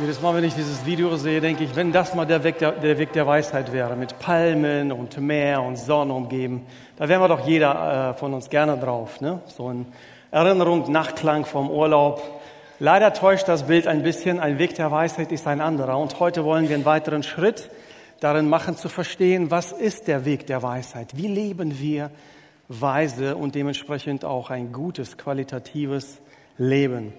Jedes Mal, wenn ich dieses Video sehe, denke ich, wenn das mal der Weg der, der, Weg der Weisheit wäre, mit Palmen und Meer und Sonne umgeben, da wären wir doch jeder äh, von uns gerne drauf. Ne? So eine Erinnerung, Nachklang vom Urlaub. Leider täuscht das Bild ein bisschen. Ein Weg der Weisheit ist ein anderer. Und heute wollen wir einen weiteren Schritt darin machen, zu verstehen, was ist der Weg der Weisheit? Wie leben wir weise und dementsprechend auch ein gutes, qualitatives Leben?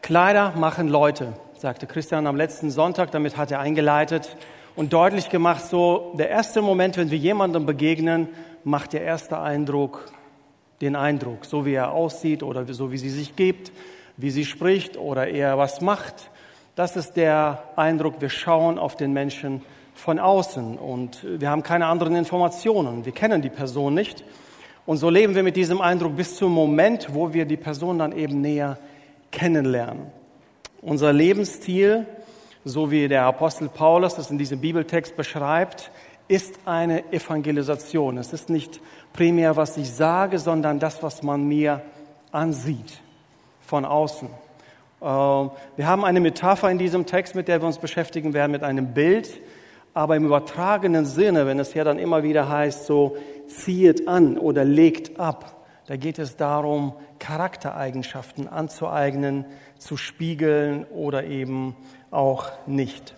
Kleider machen Leute sagte Christian am letzten Sonntag, damit hat er eingeleitet und deutlich gemacht, so der erste Moment, wenn wir jemandem begegnen, macht der erste Eindruck den Eindruck, so wie er aussieht oder so wie sie sich gibt, wie sie spricht oder er was macht. Das ist der Eindruck, wir schauen auf den Menschen von außen und wir haben keine anderen Informationen, wir kennen die Person nicht. Und so leben wir mit diesem Eindruck bis zum Moment, wo wir die Person dann eben näher kennenlernen. Unser Lebensstil, so wie der Apostel Paulus das in diesem Bibeltext beschreibt, ist eine Evangelisation. Es ist nicht primär, was ich sage, sondern das, was man mir ansieht von außen. Äh, wir haben eine Metapher in diesem Text, mit der wir uns beschäftigen werden, mit einem Bild, aber im übertragenen Sinne, wenn es ja dann immer wieder heißt, so zieht an oder legt ab, da geht es darum, Charaktereigenschaften anzueignen, zu spiegeln oder eben auch nicht.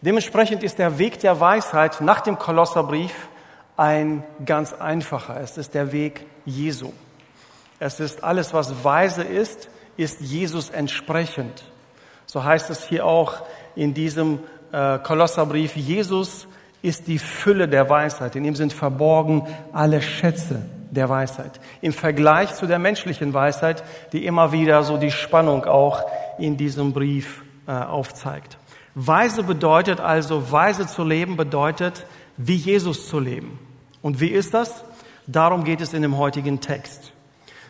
Dementsprechend ist der Weg der Weisheit nach dem Kolosserbrief ein ganz einfacher. Es ist der Weg Jesu. Es ist alles, was weise ist, ist Jesus entsprechend. So heißt es hier auch in diesem äh, Kolosserbrief. Jesus ist die Fülle der Weisheit. In ihm sind verborgen alle Schätze der Weisheit. Im Vergleich zu der menschlichen Weisheit, die immer wieder so die Spannung auch in diesem Brief äh, aufzeigt. Weise bedeutet also, weise zu leben bedeutet, wie Jesus zu leben. Und wie ist das? Darum geht es in dem heutigen Text.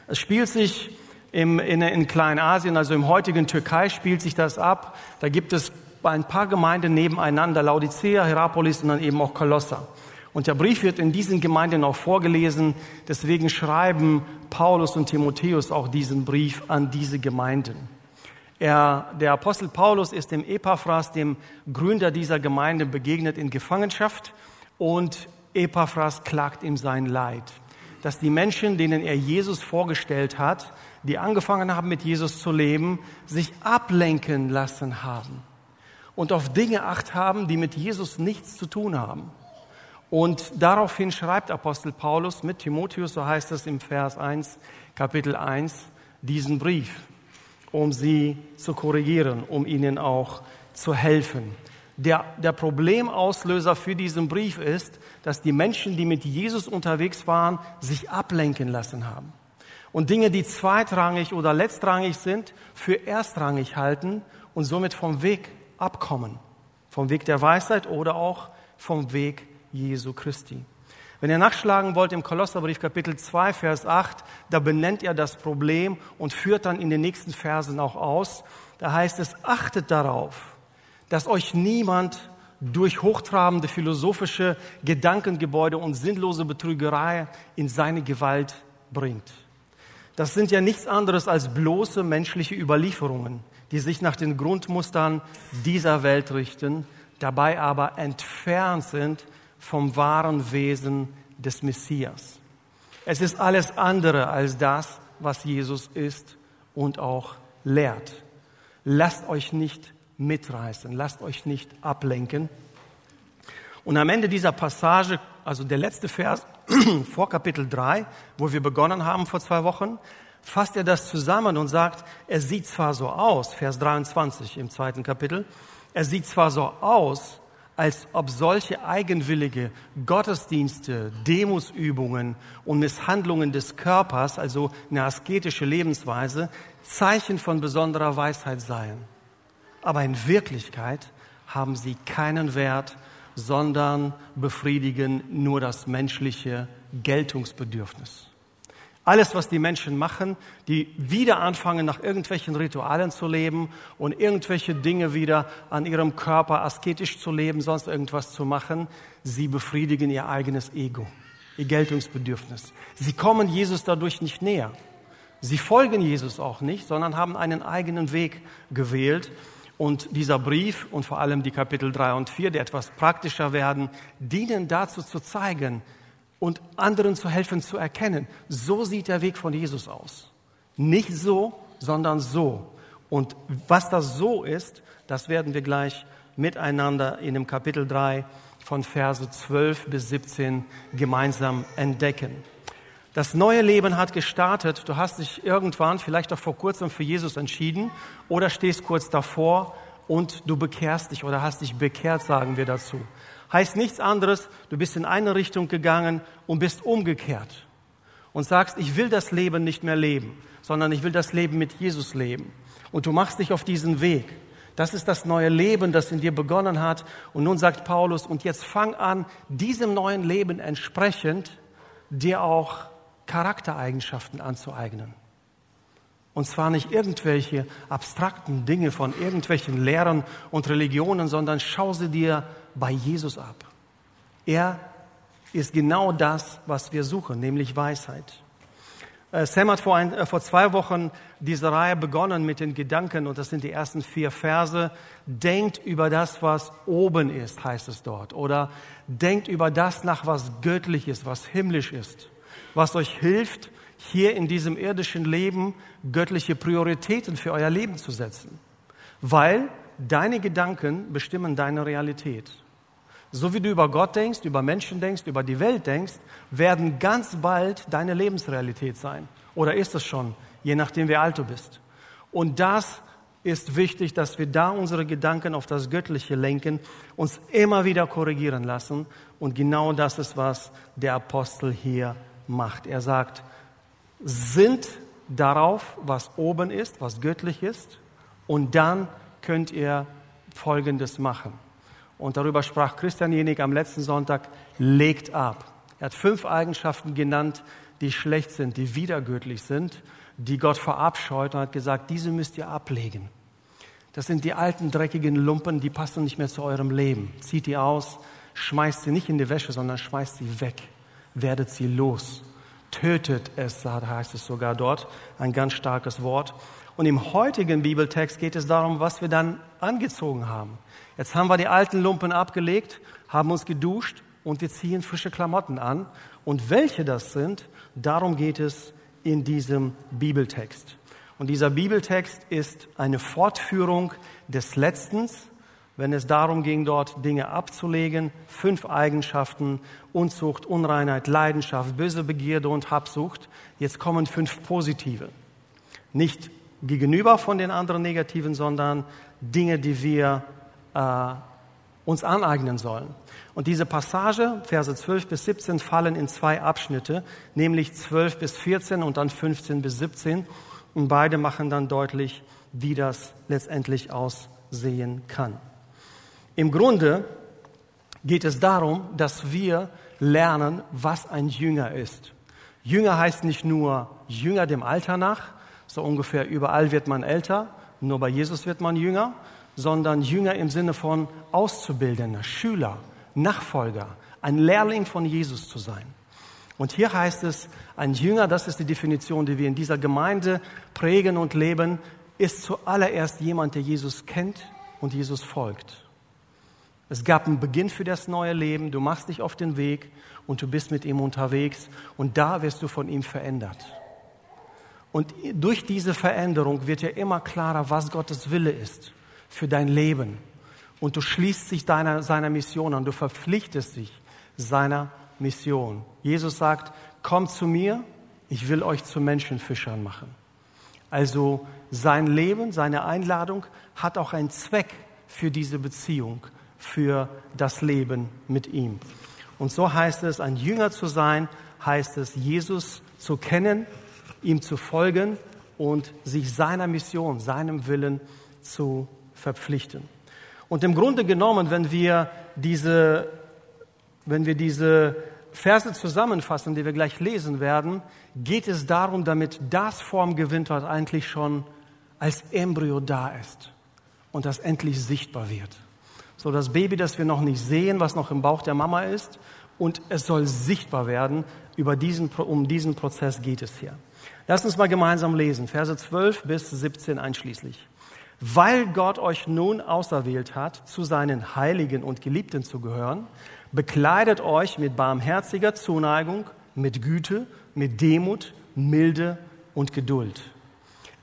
Es spielt sich im, in, in Kleinasien, also im heutigen Türkei, spielt sich das ab. Da gibt es ein paar Gemeinden nebeneinander, Laodicea, Hierapolis und dann eben auch Kolosser. Und der Brief wird in diesen Gemeinden auch vorgelesen. Deswegen schreiben Paulus und Timotheus auch diesen Brief an diese Gemeinden. Er, der Apostel Paulus ist dem Epaphras, dem Gründer dieser Gemeinde, begegnet in Gefangenschaft und Epaphras klagt ihm sein Leid, dass die Menschen, denen er Jesus vorgestellt hat, die angefangen haben, mit Jesus zu leben, sich ablenken lassen haben und auf Dinge acht haben, die mit Jesus nichts zu tun haben. Und daraufhin schreibt Apostel Paulus mit Timotheus, so heißt es im Vers 1, Kapitel 1, diesen Brief, um sie zu korrigieren, um ihnen auch zu helfen. Der, der Problemauslöser für diesen Brief ist, dass die Menschen, die mit Jesus unterwegs waren, sich ablenken lassen haben. Und Dinge, die zweitrangig oder letztrangig sind, für erstrangig halten und somit vom Weg abkommen. Vom Weg der Weisheit oder auch vom Weg Jesu Christi. Wenn ihr nachschlagen wollt im Kolosserbrief Kapitel 2, Vers 8, da benennt er das Problem und führt dann in den nächsten Versen auch aus. Da heißt es, achtet darauf, dass euch niemand durch hochtrabende philosophische Gedankengebäude und sinnlose Betrügerei in seine Gewalt bringt. Das sind ja nichts anderes als bloße menschliche Überlieferungen, die sich nach den Grundmustern dieser Welt richten, dabei aber entfernt sind vom wahren Wesen des Messias. Es ist alles andere als das, was Jesus ist und auch lehrt. Lasst euch nicht mitreißen, lasst euch nicht ablenken. Und am Ende dieser Passage, also der letzte Vers vor Kapitel 3, wo wir begonnen haben vor zwei Wochen, fasst er das zusammen und sagt, es sieht zwar so aus, Vers 23 im zweiten Kapitel, es sieht zwar so aus, als ob solche eigenwillige Gottesdienste, Demusübungen und Misshandlungen des Körpers, also eine asketische Lebensweise, Zeichen von besonderer Weisheit seien. Aber in Wirklichkeit haben sie keinen Wert, sondern befriedigen nur das menschliche Geltungsbedürfnis. Alles, was die Menschen machen, die wieder anfangen, nach irgendwelchen Ritualen zu leben und irgendwelche Dinge wieder an ihrem Körper asketisch zu leben, sonst irgendwas zu machen, sie befriedigen ihr eigenes Ego, ihr Geltungsbedürfnis. Sie kommen Jesus dadurch nicht näher. Sie folgen Jesus auch nicht, sondern haben einen eigenen Weg gewählt Und dieser Brief und vor allem die Kapitel 3 und 4, die etwas praktischer werden, dienen dazu zu zeigen und anderen zu helfen zu erkennen, so sieht der Weg von Jesus aus. Nicht so, sondern so. Und was das so ist, das werden wir gleich miteinander in dem Kapitel 3 von Verse 12 bis 17 gemeinsam entdecken. Das neue Leben hat gestartet. Du hast dich irgendwann, vielleicht auch vor kurzem, für Jesus entschieden oder stehst kurz davor und du bekehrst dich oder hast dich bekehrt, sagen wir dazu. Heißt nichts anderes, du bist in eine Richtung gegangen und bist umgekehrt und sagst, ich will das Leben nicht mehr leben, sondern ich will das Leben mit Jesus leben. Und du machst dich auf diesen Weg. Das ist das neue Leben, das in dir begonnen hat. Und nun sagt Paulus, und jetzt fang an, diesem neuen Leben entsprechend dir auch Charaktereigenschaften anzueignen. Und zwar nicht irgendwelche abstrakten Dinge von irgendwelchen Lehren und Religionen, sondern schau sie dir bei Jesus ab. Er ist genau das, was wir suchen, nämlich Weisheit. Äh, Sam hat vor, ein, äh, vor zwei Wochen diese Reihe begonnen mit den Gedanken, und das sind die ersten vier Verse. Denkt über das, was oben ist, heißt es dort. Oder denkt über das nach, was göttlich ist, was himmlisch ist. Was euch hilft, hier in diesem irdischen Leben göttliche Prioritäten für euer Leben zu setzen. Weil deine Gedanken bestimmen deine Realität. So wie du über Gott denkst, über Menschen denkst, über die Welt denkst, werden ganz bald deine Lebensrealität sein. Oder ist es schon, je nachdem, wie alt du bist. Und das ist wichtig, dass wir da unsere Gedanken auf das Göttliche lenken, uns immer wieder korrigieren lassen. Und genau das ist, was der Apostel hier macht. Er sagt, sind darauf, was oben ist, was göttlich ist, und dann könnt ihr Folgendes machen. Und darüber sprach Christian Jenig am letzten Sonntag, legt ab. Er hat fünf Eigenschaften genannt, die schlecht sind, die widergöttlich sind, die Gott verabscheut und hat gesagt, diese müsst ihr ablegen. Das sind die alten, dreckigen Lumpen, die passen nicht mehr zu eurem Leben. Zieht die aus, schmeißt sie nicht in die Wäsche, sondern schmeißt sie weg. Werdet sie los. Tötet es, heißt es sogar dort. Ein ganz starkes Wort. Und im heutigen Bibeltext geht es darum, was wir dann angezogen haben. Jetzt haben wir die alten Lumpen abgelegt, haben uns geduscht und wir ziehen frische Klamotten an. Und welche das sind, darum geht es in diesem Bibeltext. Und dieser Bibeltext ist eine Fortführung des Letztens, wenn es darum ging, dort Dinge abzulegen. Fünf Eigenschaften, Unzucht, Unreinheit, Leidenschaft, böse Begierde und Habsucht. Jetzt kommen fünf positive. Nicht gegenüber von den anderen negativen, sondern Dinge, die wir äh, uns aneignen sollen. Und diese Passage, Verse 12 bis 17, fallen in zwei Abschnitte, nämlich 12 bis 14 und dann 15 bis 17. Und beide machen dann deutlich, wie das letztendlich aussehen kann. Im Grunde geht es darum, dass wir lernen, was ein Jünger ist. Jünger heißt nicht nur Jünger dem Alter nach, so ungefähr überall wird man älter, nur bei Jesus wird man jünger, sondern Jünger im Sinne von Auszubildender, Schüler, Nachfolger, ein Lehrling von Jesus zu sein. Und hier heißt es, ein Jünger, das ist die Definition, die wir in dieser Gemeinde prägen und leben, ist zuallererst jemand, der Jesus kennt und Jesus folgt. Es gab einen Beginn für das neue Leben, du machst dich auf den Weg und du bist mit ihm unterwegs und da wirst du von ihm verändert. Und durch diese Veränderung wird ja immer klarer, was Gottes Wille ist für dein Leben. Und du schließt dich deiner, seiner Mission an, du verpflichtest dich seiner Mission. Jesus sagt, kommt zu mir, ich will euch zu Menschenfischern machen. Also sein Leben, seine Einladung hat auch einen Zweck für diese Beziehung, für das Leben mit ihm. Und so heißt es, ein Jünger zu sein, heißt es, Jesus zu kennen, ihm zu folgen und sich seiner Mission, seinem Willen zu verpflichten. Und im Grunde genommen, wenn wir diese, wenn wir diese Verse zusammenfassen, die wir gleich lesen werden, geht es darum, damit das Form gewinnt, was eigentlich schon als Embryo da ist und das endlich sichtbar wird. So das Baby, das wir noch nicht sehen, was noch im Bauch der Mama ist, und es soll sichtbar werden. Über diesen, um diesen Prozess geht es hier. Lass uns mal gemeinsam lesen, Verse 12 bis 17 einschließlich. Weil Gott euch nun auserwählt hat, zu seinen Heiligen und Geliebten zu gehören, bekleidet euch mit barmherziger Zuneigung, mit Güte, mit Demut, Milde und Geduld.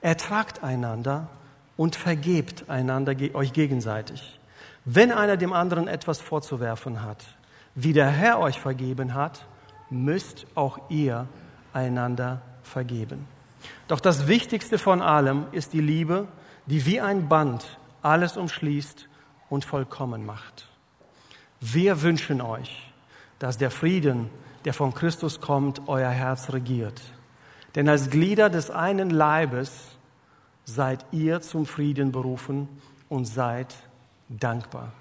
Ertragt einander und vergebt einander euch gegenseitig. Wenn einer dem anderen etwas vorzuwerfen hat, wie der Herr euch vergeben hat, müsst auch ihr einander vergeben. Doch das Wichtigste von allem ist die Liebe, die wie ein Band alles umschließt und vollkommen macht. Wir wünschen euch, dass der Frieden, der von Christus kommt, euer Herz regiert. Denn als Glieder des einen Leibes seid ihr zum Frieden berufen und seid dankbar.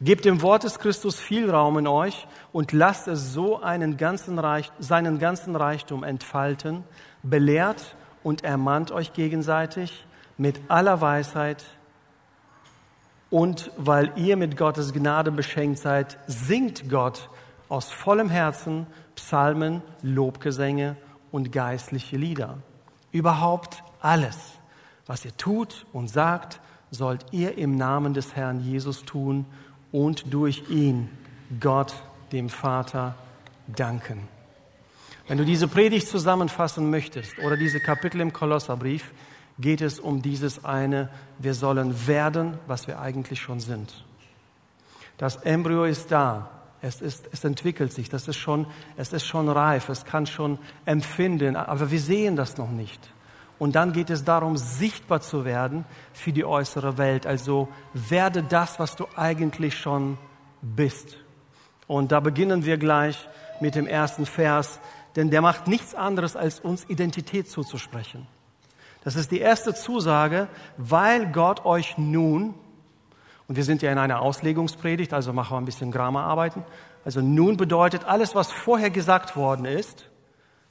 Gebt dem Wort des Christus viel Raum in euch und lasst es so einen ganzen Reich, seinen ganzen Reichtum entfalten, belehrt und ermahnt euch gegenseitig mit aller Weisheit und weil ihr mit Gottes Gnade beschenkt seid, singt Gott aus vollem Herzen Psalmen, Lobgesänge und geistliche Lieder. Überhaupt alles, was ihr tut und sagt, sollt ihr im Namen des Herrn Jesus tun und durch ihn Gott, dem Vater, danken. Wenn du diese Predigt zusammenfassen möchtest oder diese Kapitel im Kolosserbrief, geht es um dieses eine, wir sollen werden, was wir eigentlich schon sind. Das Embryo ist da, es, ist, es entwickelt sich, das ist schon, es ist schon reif, es kann schon empfinden, aber wir sehen das noch nicht. Und dann geht es darum, sichtbar zu werden für die äußere Welt. Also werde das, was du eigentlich schon bist. Und da beginnen wir gleich mit dem ersten Vers, denn der macht nichts anderes, als uns Identität zuzusprechen. Das ist die erste Zusage, weil Gott euch nun, und wir sind ja in einer Auslegungspredigt, also machen wir ein bisschen Grammararbeiten, also nun bedeutet alles, was vorher gesagt worden ist,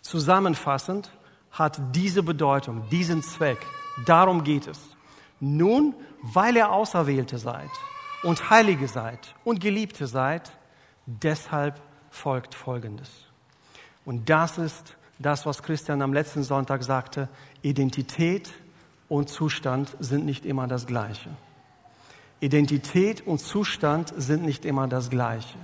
zusammenfassend, hat diese Bedeutung, diesen Zweck. Darum geht es. Nun, weil ihr Auserwählte seid und Heilige seid und Geliebte seid, deshalb folgt Folgendes. Und das ist das, was Christian am letzten Sonntag sagte, Identität und Zustand sind nicht immer das Gleiche. Identität und Zustand sind nicht immer das Gleiche.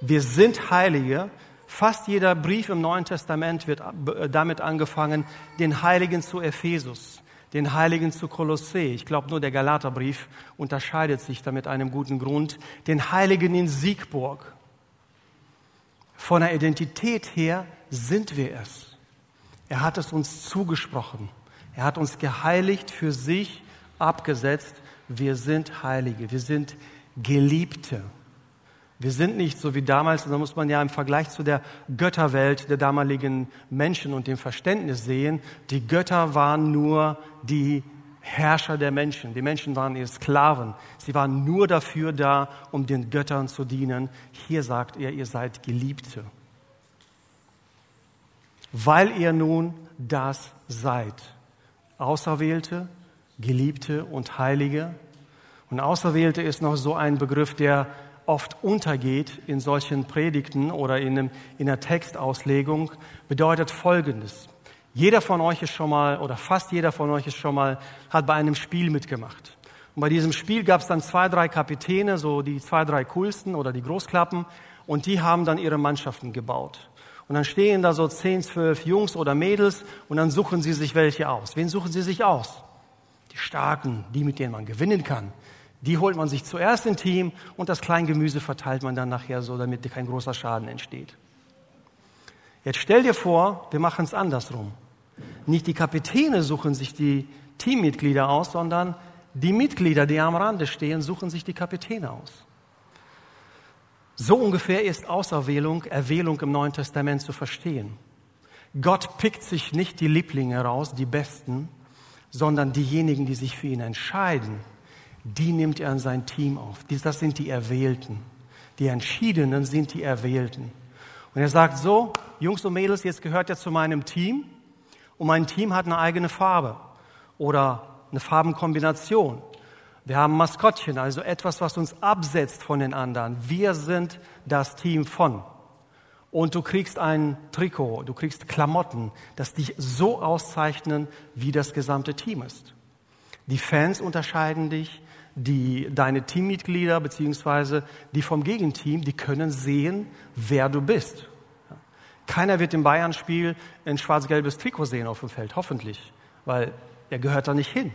Wir sind Heilige. Fast jeder Brief im Neuen Testament wird damit angefangen, den Heiligen zu Ephesus, den Heiligen zu Kolossee. Ich glaube, nur der Galaterbrief unterscheidet sich damit einem guten Grund. Den Heiligen in Siegburg. Von der Identität her sind wir es. Er hat es uns zugesprochen. Er hat uns geheiligt für sich abgesetzt. Wir sind Heilige. Wir sind Geliebte. Wir sind nicht so wie damals, da muss man ja im Vergleich zu der Götterwelt der damaligen Menschen und dem Verständnis sehen, die Götter waren nur die Herrscher der Menschen. Die Menschen waren ihre Sklaven. Sie waren nur dafür da, um den Göttern zu dienen. Hier sagt er, ihr seid Geliebte weil ihr nun das seid. Auserwählte, Geliebte und Heilige. Und Auserwählte ist noch so ein Begriff, der oft untergeht in solchen Predigten oder in, einem, in der Textauslegung, bedeutet Folgendes. Jeder von euch ist schon mal, oder fast jeder von euch ist schon mal, hat bei einem Spiel mitgemacht. Und bei diesem Spiel gab es dann zwei, drei Kapitäne, so die zwei, drei coolsten oder die Großklappen, und die haben dann ihre Mannschaften gebaut. Und dann stehen da so zehn, zwölf Jungs oder Mädels und dann suchen sie sich welche aus. Wen suchen sie sich aus? Die Starken, die, mit denen man gewinnen kann. Die holt man sich zuerst im Team und das Kleingemüse verteilt man dann nachher so, damit kein großer Schaden entsteht. Jetzt stell dir vor, wir machen es andersrum. Nicht die Kapitäne suchen sich die Teammitglieder aus, sondern die Mitglieder, die am Rande stehen, suchen sich die Kapitäne aus. So ungefähr ist Auserwählung, Erwählung im Neuen Testament zu verstehen. Gott pickt sich nicht die Lieblinge raus, die Besten, sondern diejenigen, die sich für ihn entscheiden, die nimmt er in sein Team auf. Das sind die Erwählten. Die Entschiedenen sind die Erwählten. Und er sagt so, Jungs und Mädels, jetzt gehört ihr zu meinem Team und mein Team hat eine eigene Farbe oder eine Farbenkombination. Wir haben Maskottchen, also etwas, was uns absetzt von den anderen. Wir sind das Team von. Und du kriegst ein Trikot, du kriegst Klamotten, das dich so auszeichnen, wie das gesamte Team ist. Die Fans unterscheiden dich, die, deine Teammitglieder beziehungsweise die vom Gegenteam, die können sehen, wer du bist. Keiner wird im Bayern-Spiel ein schwarz-gelbes Trikot sehen auf dem Feld, hoffentlich, weil er gehört da nicht hin.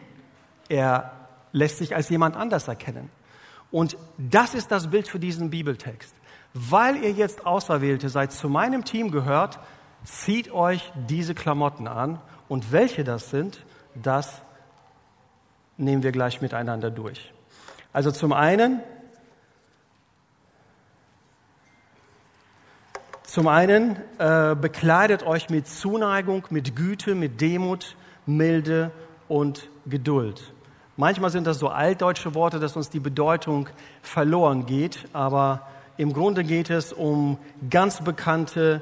Er lässt sich als jemand anders erkennen. Und das ist das Bild für diesen Bibeltext. Weil ihr jetzt Auserwählte seid, zu meinem Team gehört, zieht euch diese Klamotten an. Und welche das sind, das nehmen wir gleich miteinander durch. Also zum einen, zum einen äh, bekleidet euch mit Zuneigung, mit Güte, mit Demut, Milde und Geduld. Manchmal sind das so altdeutsche Worte, dass uns die Bedeutung verloren geht, aber im Grunde geht es um ganz bekannte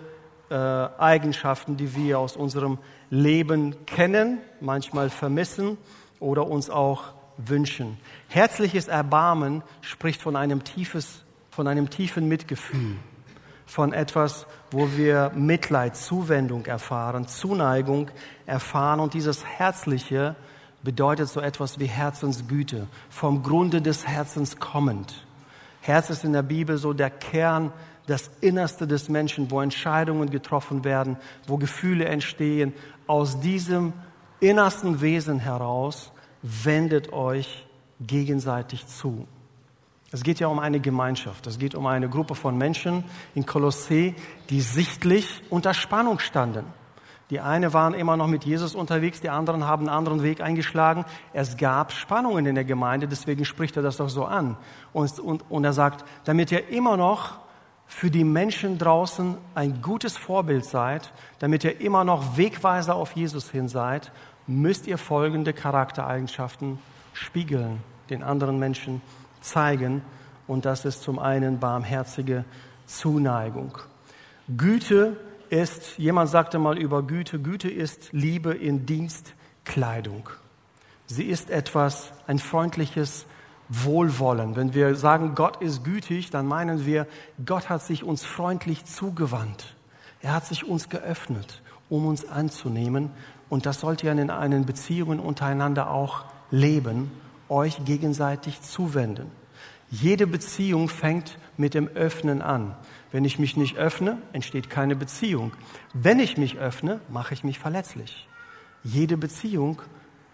äh, Eigenschaften, die wir aus unserem Leben kennen, manchmal vermissen oder uns auch wünschen. Herzliches Erbarmen spricht von einem, tiefes, von einem tiefen Mitgefühl, von etwas, wo wir Mitleid, Zuwendung erfahren, Zuneigung erfahren. Und dieses Herzliche bedeutet so etwas wie Herzensgüte, vom Grunde des Herzens kommend. Herz ist in der Bibel so der Kern, das Innerste des Menschen, wo Entscheidungen getroffen werden, wo Gefühle entstehen. Aus diesem innersten Wesen heraus wendet euch gegenseitig zu. Es geht ja um eine Gemeinschaft. Es geht um eine Gruppe von Menschen in Kolossee, die sichtlich unter Spannung standen. Die eine waren immer noch mit Jesus unterwegs, die anderen haben einen anderen Weg eingeschlagen. Es gab Spannungen in der Gemeinde, deswegen spricht er das doch so an. Und, und, und er sagt, damit ihr immer noch für die Menschen draußen ein gutes Vorbild seid, damit ihr immer noch Wegweiser auf Jesus hin seid müsst ihr folgende Charaktereigenschaften spiegeln, den anderen Menschen zeigen. Und das ist zum einen barmherzige Zuneigung. Güte ist, jemand sagte mal über Güte, Güte ist Liebe in Dienstkleidung. Sie ist etwas, ein freundliches Wohlwollen. Wenn wir sagen, Gott ist gütig, dann meinen wir, Gott hat sich uns freundlich zugewandt. Er hat sich uns geöffnet, um uns anzunehmen und das sollt ihr in einen Beziehungen untereinander auch leben, euch gegenseitig zuwenden. Jede Beziehung fängt mit dem Öffnen an. Wenn ich mich nicht öffne, entsteht keine Beziehung. Wenn ich mich öffne, mache ich mich verletzlich. Jede Beziehung,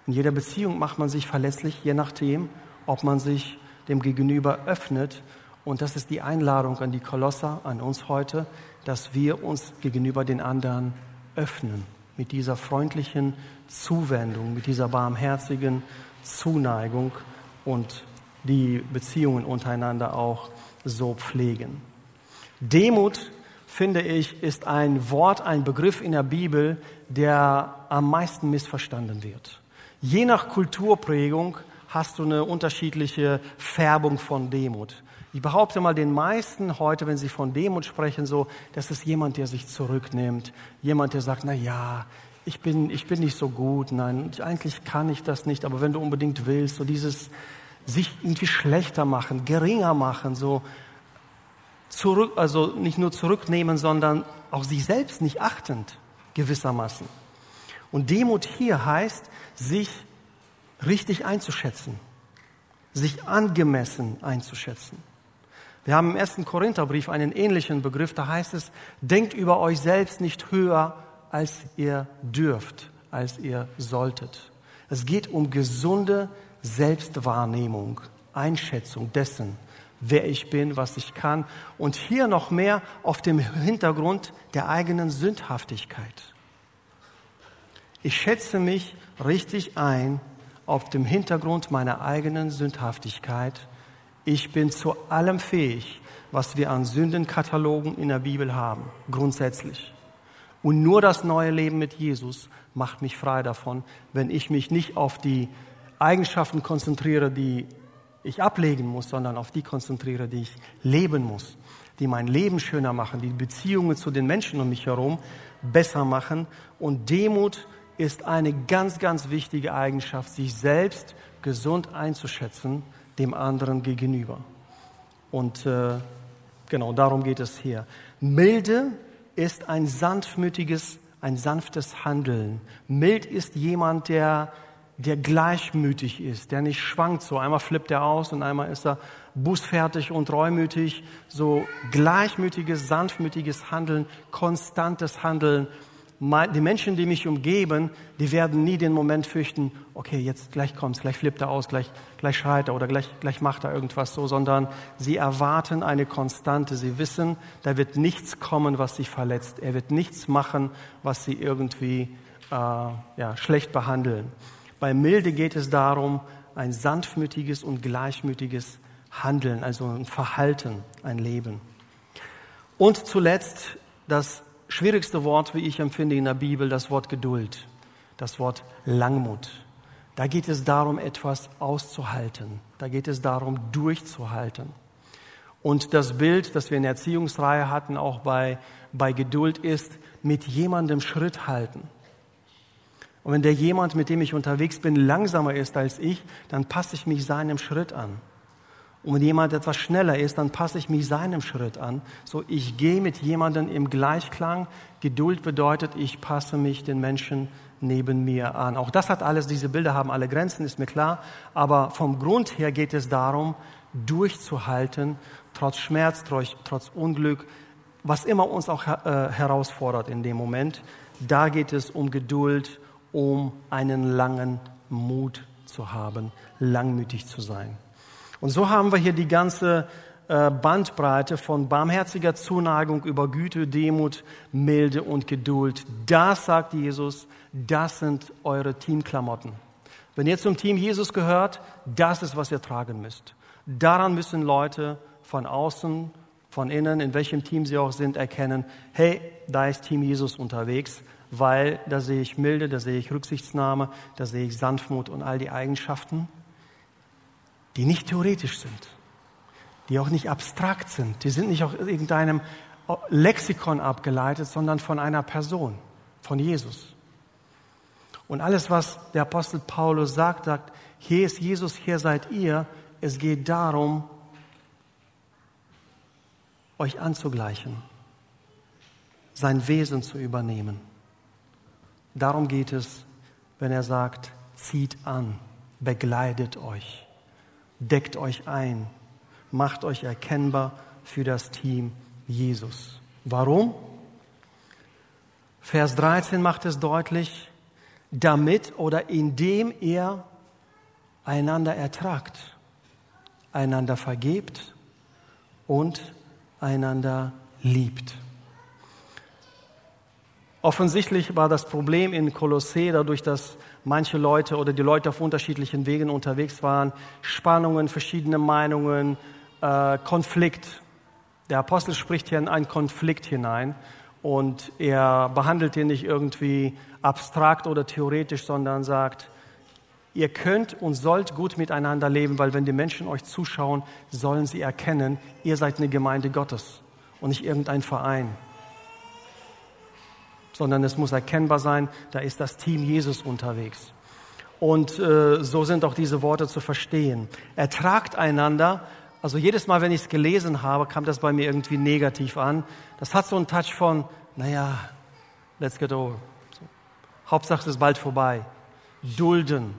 in jeder Beziehung macht man sich verletzlich, je nachdem, ob man sich dem Gegenüber öffnet. Und das ist die Einladung an die Kolosser, an uns heute, dass wir uns gegenüber den anderen öffnen mit dieser freundlichen Zuwendung, mit dieser barmherzigen Zuneigung und die Beziehungen untereinander auch so pflegen. Demut, finde ich, ist ein Wort, ein Begriff in der Bibel, der am meisten missverstanden wird. Je nach Kulturprägung hast du eine unterschiedliche Färbung von Demut. Ich behaupte mal, den meisten heute, wenn sie von Demut sprechen, so, das ist jemand, der sich zurücknimmt, jemand, der sagt, na ja, ich bin, ich bin nicht so gut, nein, eigentlich kann ich das nicht, aber wenn du unbedingt willst, so dieses sich irgendwie schlechter machen, geringer machen, so zurück, also nicht nur zurücknehmen, sondern auch sich selbst nicht achtend, gewissermaßen. Und Demut hier heißt, sich richtig einzuschätzen, sich angemessen einzuschätzen. Wir haben im ersten Korintherbrief einen ähnlichen Begriff, da heißt es, denkt über euch selbst nicht höher, als ihr dürft, als ihr solltet. Es geht um gesunde Selbstwahrnehmung, Einschätzung dessen, wer ich bin, was ich kann und hier noch mehr auf dem Hintergrund der eigenen Sündhaftigkeit. Ich schätze mich richtig ein auf dem Hintergrund meiner eigenen Sündhaftigkeit ich bin zu allem fähig, was wir an Sündenkatalogen in der Bibel haben, grundsätzlich. Und nur das neue Leben mit Jesus macht mich frei davon, wenn ich mich nicht auf die Eigenschaften konzentriere, die ich ablegen muss, sondern auf die konzentriere, die ich leben muss, die mein Leben schöner machen, die Beziehungen zu den Menschen um mich herum besser machen. Und Demut ist eine ganz, ganz wichtige Eigenschaft, sich selbst gesund einzuschätzen dem anderen gegenüber. Und äh, genau darum geht es hier. Milde ist ein sanftmütiges, ein sanftes Handeln. Mild ist jemand, der der gleichmütig ist, der nicht schwankt so. Einmal flippt er aus und einmal ist er bußfertig und reumütig. So gleichmütiges, sanftmütiges Handeln, konstantes Handeln. Die Menschen, die mich umgeben, die werden nie den Moment fürchten, okay, jetzt gleich kommt's, gleich flippt er aus, gleich, gleich schreit er oder gleich, gleich macht er irgendwas so, sondern sie erwarten eine Konstante. Sie wissen, da wird nichts kommen, was sie verletzt. Er wird nichts machen, was sie irgendwie äh, ja, schlecht behandeln. Bei Milde geht es darum, ein sanftmütiges und gleichmütiges Handeln, also ein Verhalten, ein Leben. Und zuletzt das schwierigste Wort, wie ich empfinde in der Bibel, das Wort Geduld, das Wort Langmut. Da geht es darum, etwas auszuhalten. Da geht es darum, durchzuhalten. Und das Bild, das wir in der Erziehungsreihe hatten, auch bei, bei Geduld, ist mit jemandem Schritt halten. Und wenn der jemand, mit dem ich unterwegs bin, langsamer ist als ich, dann passe ich mich seinem Schritt an. Und wenn jemand etwas schneller ist, dann passe ich mich seinem Schritt an. So, ich gehe mit jemandem im Gleichklang. Geduld bedeutet, ich passe mich den Menschen neben mir an. Auch das hat alles, diese Bilder haben alle Grenzen, ist mir klar. Aber vom Grund her geht es darum, durchzuhalten, trotz Schmerz, trotz, trotz Unglück, was immer uns auch äh, herausfordert in dem Moment. Da geht es um Geduld, um einen langen Mut zu haben, langmütig zu sein. Und so haben wir hier die ganze äh, Bandbreite von barmherziger Zuneigung über Güte, Demut, Milde und Geduld. Das sagt Jesus, das sind eure Teamklamotten. Wenn ihr zum Team Jesus gehört, das ist, was ihr tragen müsst. Daran müssen Leute von außen, von innen, in welchem Team sie auch sind, erkennen, hey, da ist Team Jesus unterwegs weil da sehe ich Milde, da sehe ich Rücksichtsnahme, da sehe ich Sanftmut und all die Eigenschaften, die nicht theoretisch sind, die auch nicht abstrakt sind, die sind nicht aus irgendeinem Lexikon abgeleitet, sondern von einer Person, von Jesus. Und alles, was der Apostel Paulus sagt, sagt, hier ist Jesus, hier seid ihr. Es geht darum, euch anzugleichen, sein Wesen zu übernehmen. Darum geht es, wenn er sagt, zieht an, begleitet euch, deckt euch ein, macht euch erkennbar für das Team Jesus. Warum? Vers 13 macht es deutlich, damit oder indem ihr einander ertragt, einander vergebt und einander liebt. Offensichtlich war das Problem in Kolossee dadurch, dass manche Leute oder die Leute auf unterschiedlichen Wegen unterwegs waren, Spannungen, verschiedene Meinungen, äh, Konflikt. Der Apostel spricht hier in einen Konflikt hinein und er behandelt ihn nicht irgendwie abstrakt oder theoretisch, sondern sagt, ihr könnt und sollt gut miteinander leben, weil wenn die Menschen euch zuschauen, sollen sie erkennen, ihr seid eine Gemeinde Gottes und nicht irgendein Verein sondern es muss erkennbar sein, da ist das Team Jesus unterwegs. Und äh, so sind auch diese Worte zu verstehen. Ertragt einander. Also jedes Mal, wenn ich es gelesen habe, kam das bei mir irgendwie negativ an. Das hat so einen Touch von, naja, let's get over. So. Hauptsache es ist bald vorbei. Dulden.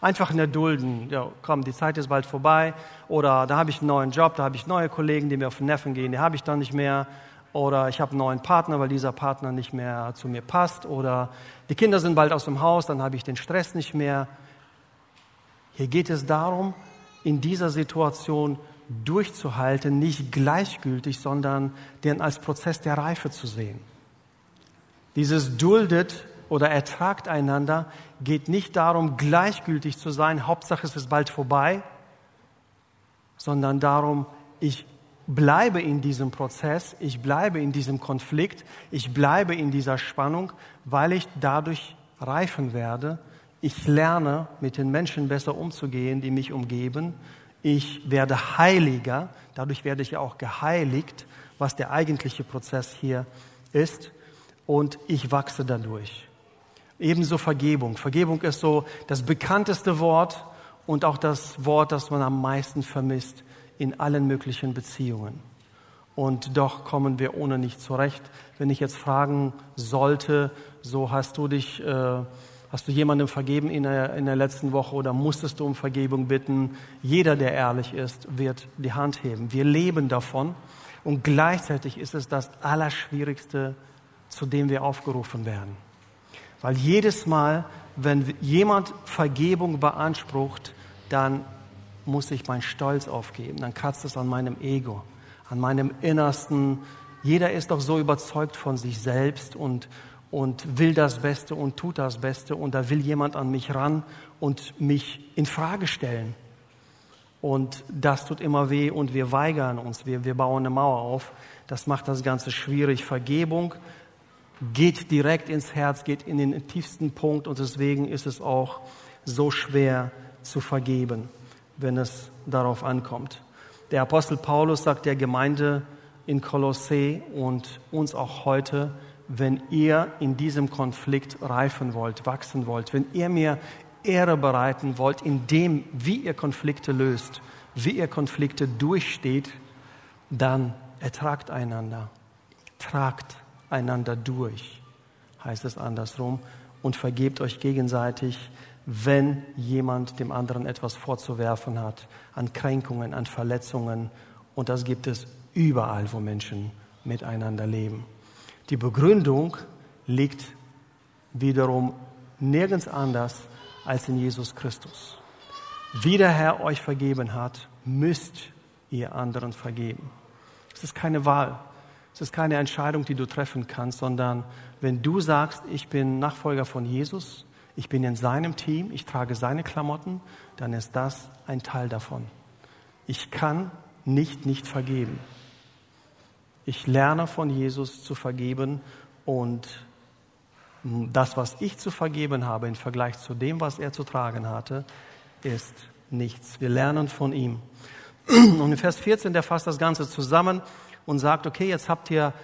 Einfach nur dulden. Ja, komm, die Zeit ist bald vorbei. Oder da habe ich einen neuen Job, da habe ich neue Kollegen, die mir auf den Nerven gehen, die habe ich dann nicht mehr oder ich habe einen neuen Partner, weil dieser Partner nicht mehr zu mir passt oder die Kinder sind bald aus dem Haus, dann habe ich den Stress nicht mehr. Hier geht es darum, in dieser Situation durchzuhalten, nicht gleichgültig, sondern den als Prozess der Reife zu sehen. Dieses duldet oder ertragt einander geht nicht darum, gleichgültig zu sein, Hauptsache es ist bald vorbei, sondern darum, ich bleibe in diesem Prozess, ich bleibe in diesem Konflikt, ich bleibe in dieser Spannung, weil ich dadurch reifen werde. Ich lerne, mit den Menschen besser umzugehen, die mich umgeben. Ich werde heiliger, dadurch werde ich auch geheiligt, was der eigentliche Prozess hier ist. Und ich wachse dadurch. Ebenso Vergebung. Vergebung ist so das bekannteste Wort und auch das Wort, das man am meisten vermisst in allen möglichen Beziehungen. Und doch kommen wir ohne nicht zurecht. Wenn ich jetzt fragen sollte, so hast du dich äh, Hast du jemandem vergeben in der, in der letzten Woche oder musstest du um Vergebung bitten? Jeder, der ehrlich ist, wird die Hand heben. Wir leben davon und gleichzeitig ist es das Allerschwierigste, zu dem wir aufgerufen werden. Weil jedes Mal, wenn jemand Vergebung beansprucht, dann muss ich meinen Stolz aufgeben. Dann kratzt es an meinem Ego, an meinem Innersten. Jeder ist doch so überzeugt von sich selbst und, und will das Beste und tut das Beste und da will jemand an mich ran und mich in Frage stellen. Und das tut immer weh und wir weigern uns, wir, wir bauen eine Mauer auf. Das macht das Ganze schwierig. Vergebung geht direkt ins Herz, geht in den tiefsten Punkt und deswegen ist es auch so schwer zu vergeben, wenn es darauf ankommt. Der Apostel Paulus sagt der Gemeinde in Kolossee und uns auch heute, wenn ihr in diesem Konflikt reifen wollt, wachsen wollt, wenn ihr mir Ehre bereiten wollt, in dem, wie ihr Konflikte löst, wie ihr Konflikte durchsteht, dann ertragt einander, tragt einander durch, heißt es andersrum, und vergebt euch gegenseitig, wenn jemand dem anderen etwas vorzuwerfen hat, an Kränkungen, an Verletzungen. Und das gibt es überall, wo Menschen miteinander leben. Die Begründung liegt wiederum nirgends anders als in Jesus Christus. Wie der Herr euch vergeben hat, müsst ihr anderen vergeben. Es ist keine Wahl. Es ist keine Entscheidung, die du treffen kannst, sondern wenn du sagst, ich bin Nachfolger von Jesus, ich bin in seinem Team, ich trage seine Klamotten, dann ist das ein Teil davon. Ich kann nicht nicht vergeben. Ich lerne von Jesus zu vergeben und das, was ich zu vergeben habe im Vergleich zu dem, was er zu tragen hatte, ist nichts. Wir lernen von ihm. Und in Vers 14, der fasst das Ganze zusammen und sagt, okay, jetzt habt ihr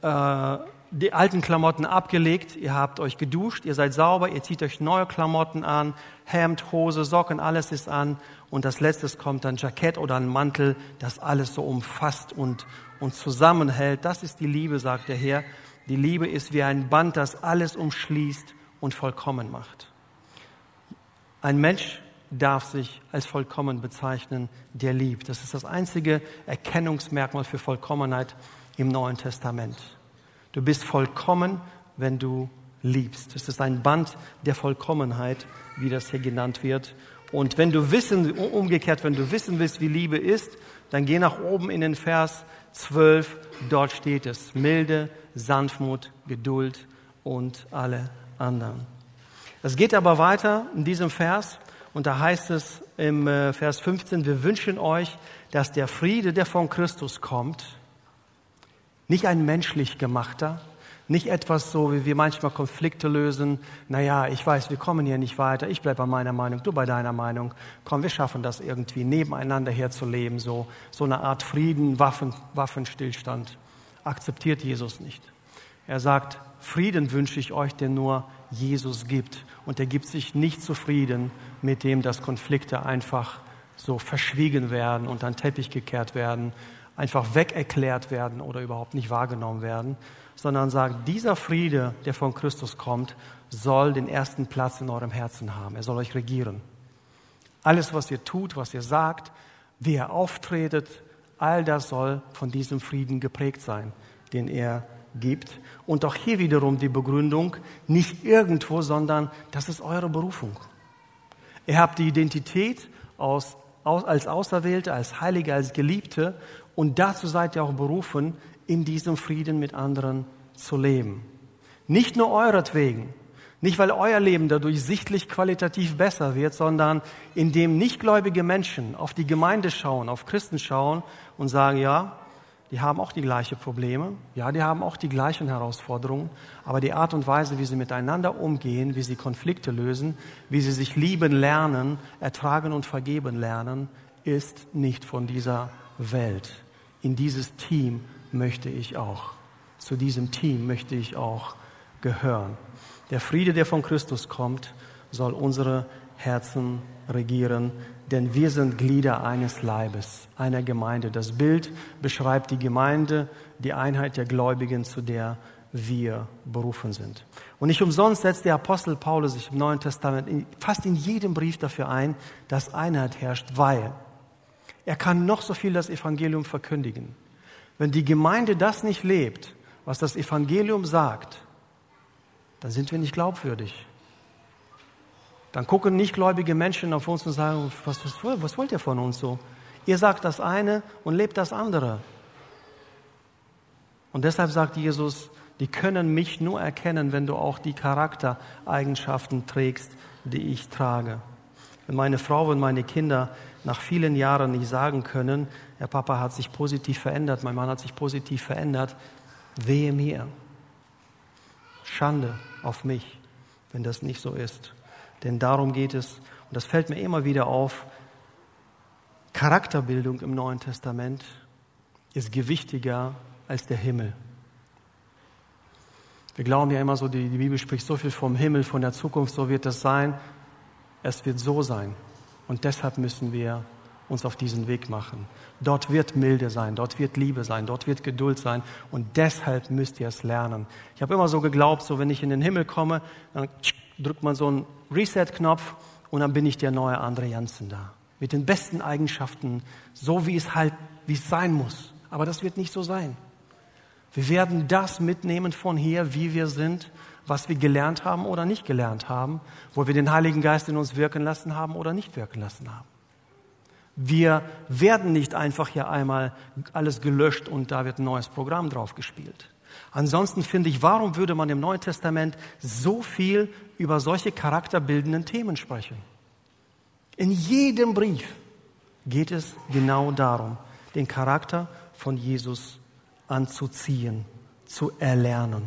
äh, die alten Klamotten abgelegt, ihr habt euch geduscht, ihr seid sauber, ihr zieht euch neue Klamotten an, Hemd, Hose, Socken, alles ist an. Und das letztes kommt dann Jackett oder ein Mantel, das alles so umfasst und, und zusammenhält. Das ist die Liebe, sagt der Herr. Die Liebe ist wie ein Band, das alles umschließt und vollkommen macht. Ein Mensch darf sich als vollkommen bezeichnen, der liebt. Das ist das einzige Erkennungsmerkmal für Vollkommenheit im Neuen Testament. Du bist vollkommen, wenn du liebst. Es ist ein Band der Vollkommenheit, wie das hier genannt wird. Und wenn du wissen, umgekehrt, wenn du wissen willst, wie Liebe ist, dann geh nach oben in den Vers 12. Dort steht es. Milde, Sanftmut, Geduld und alle anderen. Es geht aber weiter in diesem Vers und da heißt es im äh, Vers 15, wir wünschen euch, dass der Friede, der von Christus kommt, nicht ein menschlich gemachter, nicht etwas so, wie wir manchmal Konflikte lösen. Naja, ich weiß, wir kommen hier nicht weiter. Ich bleibe bei meiner Meinung, du bei deiner Meinung. Komm, wir schaffen das irgendwie, nebeneinander herzuleben. So, so eine Art Frieden, Waffen, Waffenstillstand. Akzeptiert Jesus nicht. Er sagt, Frieden wünsche ich euch, den nur Jesus gibt. Und er gibt sich nicht zufrieden mit dem, dass Konflikte einfach so verschwiegen werden und an Teppich gekehrt werden, einfach wegerklärt werden oder überhaupt nicht wahrgenommen werden, sondern sagt, dieser Friede, der von Christus kommt, soll den ersten Platz in eurem Herzen haben. Er soll euch regieren. Alles, was ihr tut, was ihr sagt, wie ihr auftretet, all das soll von diesem Frieden geprägt sein, den er gibt. Und auch hier wiederum die Begründung, nicht irgendwo, sondern das ist eure Berufung. Ihr habt die Identität aus, als Auserwählte, als Heilige, als Geliebte und dazu seid ihr auch berufen, in diesem Frieden mit anderen zu leben. Nicht nur euretwegen, nicht weil euer Leben dadurch sichtlich qualitativ besser wird, sondern indem nichtgläubige Menschen auf die Gemeinde schauen, auf Christen schauen und sagen, ja, die haben auch die gleichen Probleme, ja, die haben auch die gleichen Herausforderungen, aber die Art und Weise, wie sie miteinander umgehen, wie sie Konflikte lösen, wie sie sich lieben lernen, ertragen und vergeben lernen, ist nicht von dieser Welt in dieses Team möchte ich auch, zu diesem Team möchte ich auch gehören. Der Friede, der von Christus kommt, soll unsere Herzen regieren, denn wir sind Glieder eines Leibes, einer Gemeinde. Das Bild beschreibt die Gemeinde, die Einheit der Gläubigen, zu der wir berufen sind. Und nicht umsonst setzt der Apostel Paulus sich im Neuen Testament fast in jedem Brief dafür ein, dass Einheit herrscht, weil er kann noch so viel das Evangelium verkündigen. Wenn die Gemeinde das nicht lebt, was das Evangelium sagt, dann sind wir nicht glaubwürdig. Dann gucken nichtgläubige Menschen auf uns und sagen, was, was, was wollt ihr von uns so? Ihr sagt das eine und lebt das andere. Und deshalb sagt Jesus, die können mich nur erkennen, wenn du auch die Charaktereigenschaften trägst, die ich trage. Wenn meine Frau und meine Kinder nach vielen Jahren nicht sagen können, der Papa hat sich positiv verändert, mein Mann hat sich positiv verändert, wehe mir. Schande auf mich, wenn das nicht so ist. Denn darum geht es, und das fällt mir immer wieder auf, Charakterbildung im Neuen Testament ist gewichtiger als der Himmel. Wir glauben ja immer so, die, die Bibel spricht so viel vom Himmel, von der Zukunft, so wird es sein. Es wird so sein. Und deshalb müssen wir uns auf diesen Weg machen. Dort wird Milde sein, dort wird Liebe sein, dort wird Geduld sein und deshalb müsst ihr es lernen. Ich habe immer so geglaubt, so wenn ich in den Himmel komme, dann drückt man so einen Reset-Knopf und dann bin ich der neue André Janssen da. Mit den besten Eigenschaften, so wie es halt, wie es sein muss. Aber das wird nicht so sein. Wir werden das mitnehmen von hier, wie wir sind, was wir gelernt haben oder nicht gelernt haben, wo wir den Heiligen Geist in uns wirken lassen haben oder nicht wirken lassen haben. Wir werden nicht einfach hier einmal alles gelöscht und da wird ein neues Programm drauf gespielt. Ansonsten finde ich, warum würde man im Neuen Testament so viel über solche charakterbildenden Themen sprechen? In jedem Brief geht es genau darum, den Charakter von Jesus anzuziehen, zu erlernen.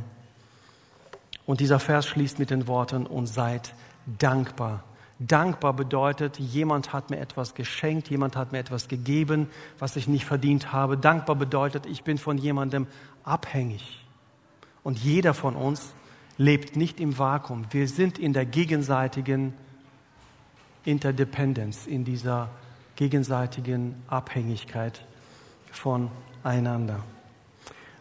Und dieser Vers schließt mit den Worten, und seid dankbar. Dankbar bedeutet, jemand hat mir etwas geschenkt, jemand hat mir etwas gegeben, was ich nicht verdient habe. Dankbar bedeutet, ich bin von jemandem abhängig. Und jeder von uns lebt nicht im Vakuum. Wir sind in der gegenseitigen Interdependence, in dieser gegenseitigen Abhängigkeit voneinander.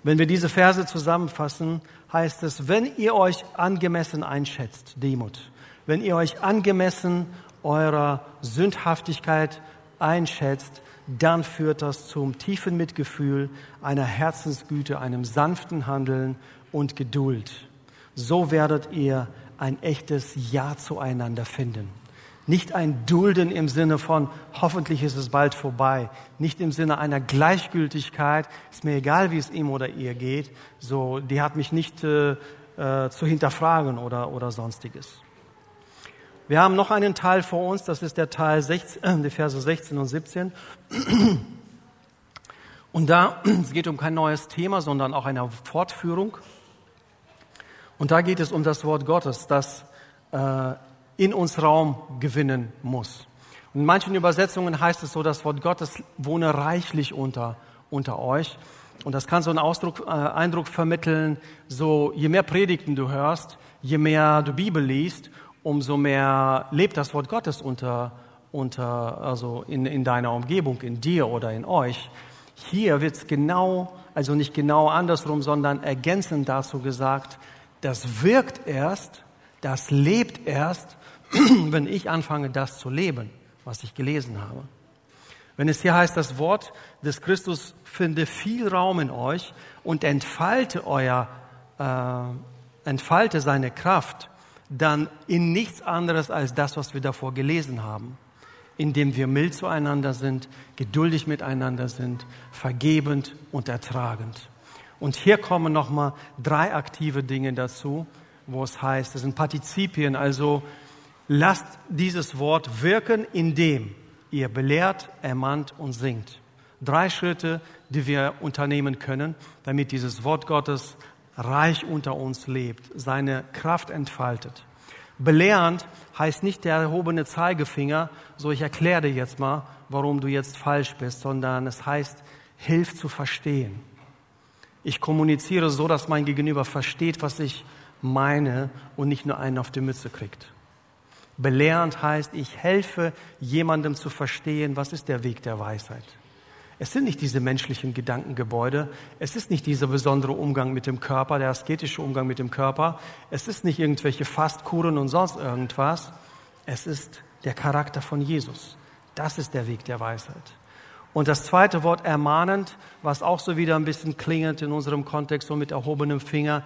Wenn wir diese Verse zusammenfassen, heißt es, wenn ihr euch angemessen einschätzt, Demut, wenn ihr euch angemessen eurer Sündhaftigkeit einschätzt, dann führt das zum tiefen Mitgefühl, einer Herzensgüte, einem sanften Handeln und Geduld. So werdet ihr ein echtes Ja zueinander finden. Nicht ein Dulden im Sinne von, hoffentlich ist es bald vorbei. Nicht im Sinne einer Gleichgültigkeit, ist mir egal, wie es ihm oder ihr geht. So, die hat mich nicht äh, äh, zu hinterfragen oder, oder sonstiges. Wir haben noch einen Teil vor uns, das ist der Teil 16, äh, die Verse 16 und 17. Und da, es geht um kein neues Thema, sondern auch eine Fortführung. Und da geht es um das Wort Gottes, das äh, in uns Raum gewinnen muss. In manchen Übersetzungen heißt es so, das Wort Gottes wohne reichlich unter, unter euch. Und das kann so einen Ausdruck, äh, Eindruck vermitteln, so je mehr Predigten du hörst, je mehr du Bibel liest, umso mehr lebt das Wort Gottes unter, unter also in, in deiner Umgebung, in dir oder in euch. Hier wird es genau, also nicht genau andersrum, sondern ergänzend dazu gesagt, das wirkt erst, das lebt erst, wenn ich anfange, das zu leben, was ich gelesen habe. Wenn es hier heißt, das Wort des Christus finde viel Raum in euch und entfalte euer, äh, entfalte seine Kraft, dann in nichts anderes als das, was wir davor gelesen haben, indem wir mild zueinander sind, geduldig miteinander sind, vergebend und ertragend. Und hier kommen nochmal drei aktive Dinge dazu, wo es heißt, das sind Partizipien, also lasst dieses Wort wirken, indem ihr belehrt, ermahnt und singt. Drei Schritte, die wir unternehmen können, damit dieses Wort Gottes reich unter uns lebt, seine Kraft entfaltet. Belehrend heißt nicht der erhobene Zeigefinger, so ich erkläre dir jetzt mal, warum du jetzt falsch bist, sondern es heißt, hilf zu verstehen. Ich kommuniziere so, dass mein Gegenüber versteht, was ich meine und nicht nur einen auf die Mütze kriegt. Belehrend heißt, ich helfe jemandem zu verstehen, was ist der Weg der Weisheit. Es sind nicht diese menschlichen Gedankengebäude. Es ist nicht dieser besondere Umgang mit dem Körper, der asketische Umgang mit dem Körper. Es ist nicht irgendwelche Fastkuren und sonst irgendwas. Es ist der Charakter von Jesus. Das ist der Weg der Weisheit. Und das zweite Wort ermahnend, was auch so wieder ein bisschen klingelt in unserem Kontext, so mit erhobenem Finger,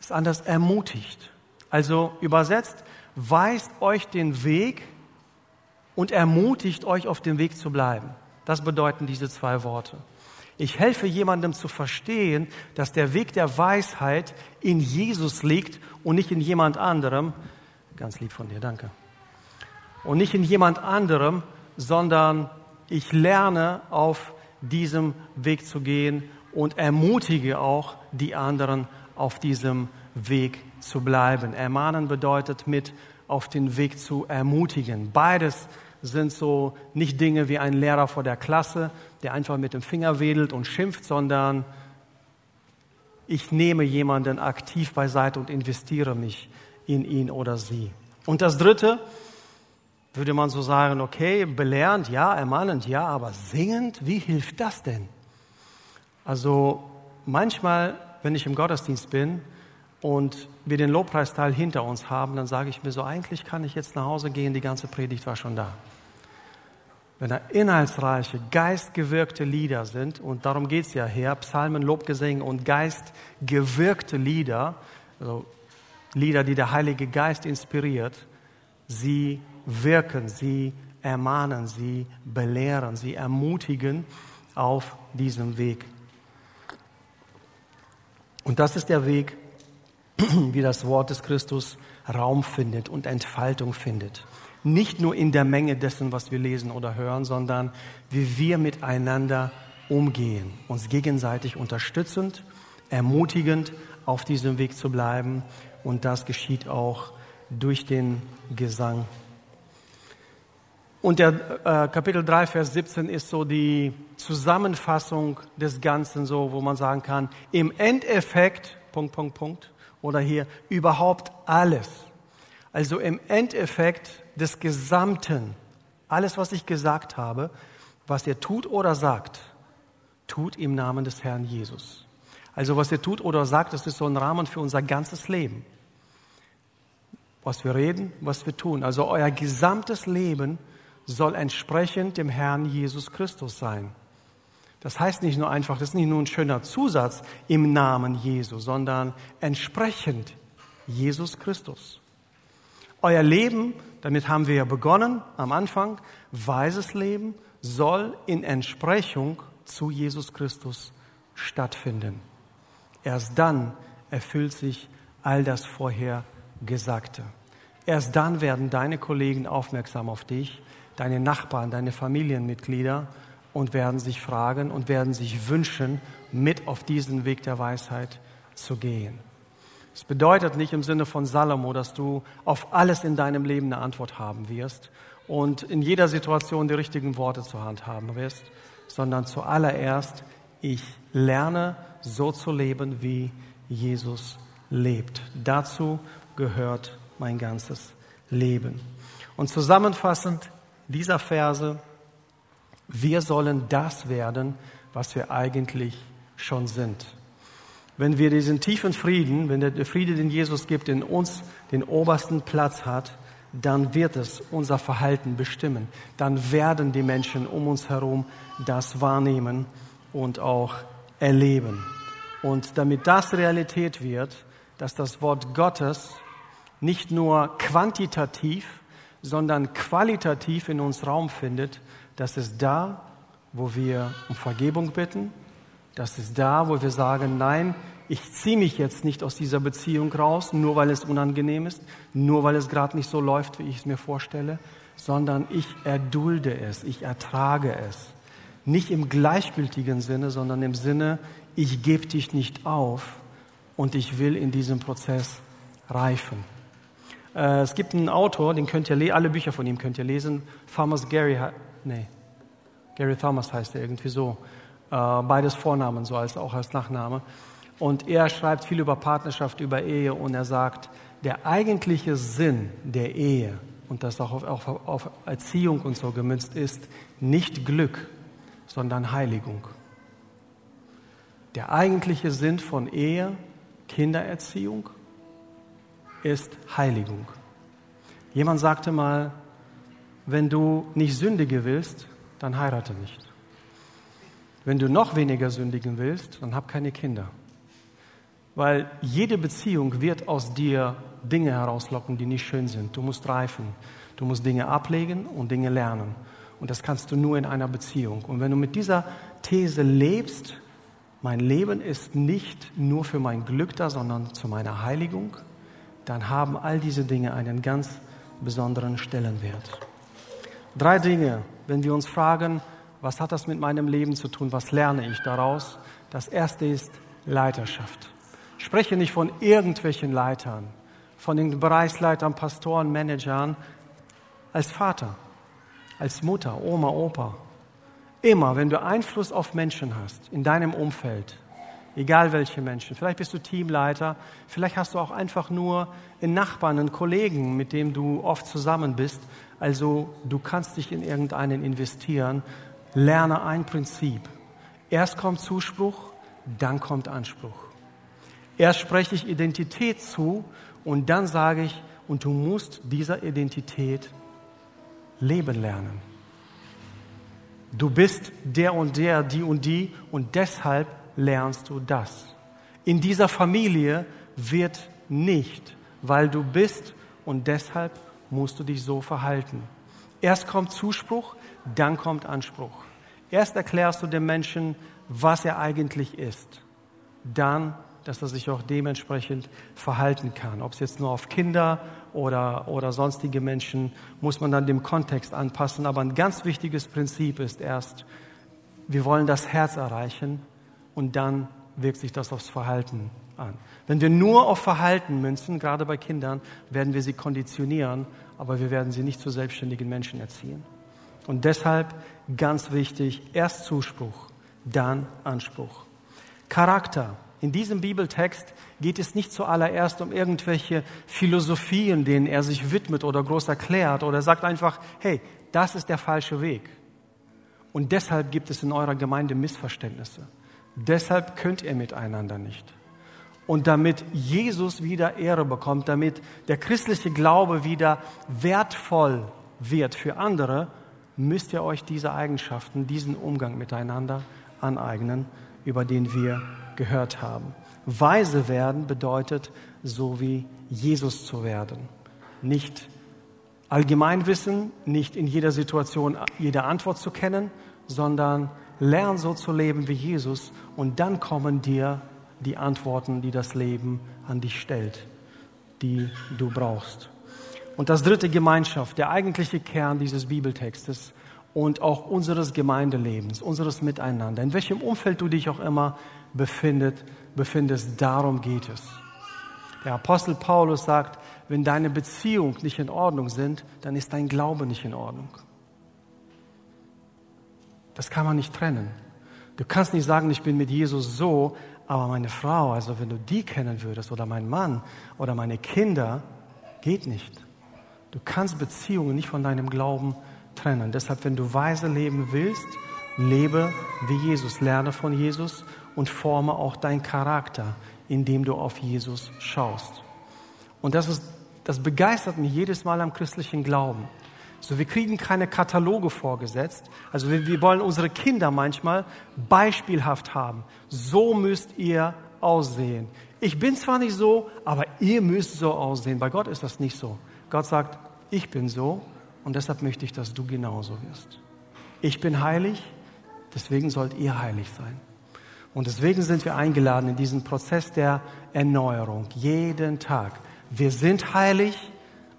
ist anders ermutigt. Also übersetzt, weist euch den Weg und ermutigt euch auf dem Weg zu bleiben. Das bedeuten diese zwei Worte. Ich helfe jemandem zu verstehen, dass der Weg der Weisheit in Jesus liegt und nicht in jemand anderem. Ganz lieb von dir, danke. Und nicht in jemand anderem, sondern ich lerne auf diesem Weg zu gehen und ermutige auch die anderen auf diesem Weg zu bleiben. Ermahnen bedeutet mit auf den Weg zu ermutigen. Beides sind so nicht Dinge wie ein Lehrer vor der Klasse, der einfach mit dem Finger wedelt und schimpft, sondern ich nehme jemanden aktiv beiseite und investiere mich in ihn oder sie. Und das Dritte, würde man so sagen, okay, belehrend, ja, ermahnend, ja, aber singend, wie hilft das denn? Also manchmal, wenn ich im Gottesdienst bin und wir den Lobpreisteil hinter uns haben, dann sage ich mir so, eigentlich kann ich jetzt nach Hause gehen, die ganze Predigt war schon da wenn da inhaltsreiche, geistgewirkte Lieder sind, und darum geht es ja her, Psalmen, Lobgesänge und geistgewirkte Lieder, also Lieder, die der Heilige Geist inspiriert, sie wirken, sie ermahnen, sie belehren, sie ermutigen auf diesem Weg. Und das ist der Weg, wie das Wort des Christus Raum findet und Entfaltung findet. Nicht nur in der Menge dessen, was wir lesen oder hören, sondern wie wir miteinander umgehen, uns gegenseitig unterstützend, ermutigend auf diesem Weg zu bleiben. Und das geschieht auch durch den Gesang. Und der äh, Kapitel 3, Vers 17 ist so die Zusammenfassung des Ganzen, so wo man sagen kann, im Endeffekt, Punkt, Punkt, Punkt, oder hier überhaupt alles. Also im Endeffekt des Gesamten, alles, was ich gesagt habe, was ihr tut oder sagt, tut im Namen des Herrn Jesus. Also was ihr tut oder sagt, das ist so ein Rahmen für unser ganzes Leben. Was wir reden, was wir tun. Also euer gesamtes Leben soll entsprechend dem Herrn Jesus Christus sein. Das heißt nicht nur einfach, das ist nicht nur ein schöner Zusatz im Namen Jesu, sondern entsprechend Jesus Christus. Euer Leben damit haben wir ja begonnen am Anfang, weises Leben soll in Entsprechung zu Jesus Christus stattfinden. Erst dann erfüllt sich all das vorher Gesagte. Erst dann werden deine Kollegen aufmerksam auf dich, deine Nachbarn, deine Familienmitglieder und werden sich fragen und werden sich wünschen, mit auf diesen Weg der Weisheit zu gehen. Es bedeutet nicht im Sinne von Salomo, dass du auf alles in deinem Leben eine Antwort haben wirst und in jeder Situation die richtigen Worte zur Hand haben wirst, sondern zuallererst, ich lerne so zu leben, wie Jesus lebt. Dazu gehört mein ganzes Leben. Und zusammenfassend dieser Verse, wir sollen das werden, was wir eigentlich schon sind wenn wir diesen tiefen Frieden, wenn der Friede, den Jesus gibt, in uns den obersten Platz hat, dann wird es unser Verhalten bestimmen. Dann werden die Menschen um uns herum das wahrnehmen und auch erleben. Und damit das Realität wird, dass das Wort Gottes nicht nur quantitativ, sondern qualitativ in uns Raum findet, das ist da, wo wir um Vergebung bitten, das ist da, wo wir sagen, nein, ich ziehe mich jetzt nicht aus dieser Beziehung raus, nur weil es unangenehm ist, nur weil es gerade nicht so läuft, wie ich es mir vorstelle, sondern ich erdulde es, ich ertrage es. Nicht im gleichgültigen Sinne, sondern im Sinne, ich gebe dich nicht auf und ich will in diesem Prozess reifen. Äh, es gibt einen Autor, den könnt ihr alle Bücher von ihm könnt ihr lesen. Thomas Gary, nee, Gary Thomas heißt er irgendwie so. Äh, beides Vornamen, so als auch als Nachname. Und er schreibt viel über Partnerschaft, über Ehe und er sagt, der eigentliche Sinn der Ehe und das auch auf, auf, auf Erziehung und so gemünzt ist, nicht Glück, sondern Heiligung. Der eigentliche Sinn von Ehe, Kindererziehung, ist Heiligung. Jemand sagte mal, wenn du nicht sündigen willst, dann heirate nicht. Wenn du noch weniger sündigen willst, dann hab keine Kinder. Weil jede Beziehung wird aus dir Dinge herauslocken, die nicht schön sind. Du musst reifen. Du musst Dinge ablegen und Dinge lernen. Und das kannst du nur in einer Beziehung. Und wenn du mit dieser These lebst, mein Leben ist nicht nur für mein Glück da, sondern zu meiner Heiligung, dann haben all diese Dinge einen ganz besonderen Stellenwert. Drei Dinge, wenn wir uns fragen, was hat das mit meinem Leben zu tun, was lerne ich daraus? Das erste ist Leiterschaft. Ich spreche nicht von irgendwelchen Leitern, von den Bereichsleitern, Pastoren, Managern, als Vater, als Mutter, Oma, Opa. Immer, wenn du Einfluss auf Menschen hast, in deinem Umfeld, egal welche Menschen, vielleicht bist du Teamleiter, vielleicht hast du auch einfach nur einen Nachbarn, einen Kollegen, mit dem du oft zusammen bist. Also du kannst dich in irgendeinen investieren. Lerne ein Prinzip. Erst kommt Zuspruch, dann kommt Anspruch. Erst spreche ich Identität zu und dann sage ich, und du musst dieser Identität leben lernen. Du bist der und der, die und die und deshalb lernst du das. In dieser Familie wird nicht, weil du bist und deshalb musst du dich so verhalten. Erst kommt Zuspruch, dann kommt Anspruch. Erst erklärst du dem Menschen, was er eigentlich ist. Dann dass er sich auch dementsprechend verhalten kann. Ob es jetzt nur auf Kinder oder, oder sonstige Menschen, muss man dann dem Kontext anpassen. Aber ein ganz wichtiges Prinzip ist erst, wir wollen das Herz erreichen und dann wirkt sich das aufs Verhalten an. Wenn wir nur auf Verhalten münzen, gerade bei Kindern, werden wir sie konditionieren, aber wir werden sie nicht zu selbstständigen Menschen erziehen. Und deshalb ganz wichtig, erst Zuspruch, dann Anspruch. Charakter. In diesem Bibeltext geht es nicht zuallererst um irgendwelche Philosophien, denen er sich widmet oder groß erklärt oder sagt einfach, hey, das ist der falsche Weg. Und deshalb gibt es in eurer Gemeinde Missverständnisse. Deshalb könnt ihr miteinander nicht. Und damit Jesus wieder Ehre bekommt, damit der christliche Glaube wieder wertvoll wird für andere, müsst ihr euch diese Eigenschaften, diesen Umgang miteinander aneignen, über den wir gehört haben. Weise werden bedeutet, so wie Jesus zu werden. Nicht Allgemeinwissen, nicht in jeder Situation jede Antwort zu kennen, sondern lern so zu leben wie Jesus und dann kommen dir die Antworten, die das Leben an dich stellt, die du brauchst. Und das dritte Gemeinschaft, der eigentliche Kern dieses Bibeltextes und auch unseres Gemeindelebens, unseres Miteinander, in welchem Umfeld du dich auch immer befindet, befindest. Darum geht es. Der Apostel Paulus sagt, wenn deine Beziehungen nicht in Ordnung sind, dann ist dein Glaube nicht in Ordnung. Das kann man nicht trennen. Du kannst nicht sagen, ich bin mit Jesus so, aber meine Frau, also wenn du die kennen würdest, oder mein Mann oder meine Kinder, geht nicht. Du kannst Beziehungen nicht von deinem Glauben trennen. Deshalb, wenn du weise leben willst, lebe wie Jesus, lerne von Jesus und forme auch deinen Charakter, indem du auf Jesus schaust. Und das, ist, das begeistert mich jedes Mal am christlichen Glauben. So, wir kriegen keine Kataloge vorgesetzt. Also wir, wir wollen unsere Kinder manchmal beispielhaft haben. So müsst ihr aussehen. Ich bin zwar nicht so, aber ihr müsst so aussehen. Bei Gott ist das nicht so. Gott sagt, ich bin so und deshalb möchte ich, dass du genauso wirst. Ich bin heilig, deswegen sollt ihr heilig sein. Und deswegen sind wir eingeladen in diesen Prozess der Erneuerung, jeden Tag. Wir sind heilig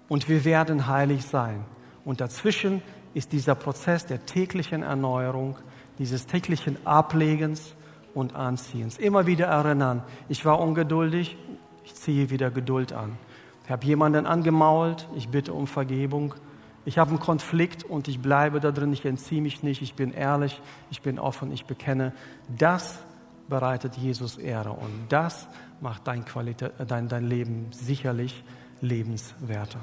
und wir werden heilig sein. Und dazwischen ist dieser Prozess der täglichen Erneuerung, dieses täglichen Ablegens und Anziehens. Immer wieder erinnern, ich war ungeduldig, ich ziehe wieder Geduld an. Ich habe jemanden angemault, ich bitte um Vergebung. Ich habe einen Konflikt und ich bleibe da drin, ich entziehe mich nicht, ich bin ehrlich, ich bin offen, ich bekenne. Das bereitet Jesus Ehre. Und das macht dein, Qualität, dein, dein Leben sicherlich lebenswerter.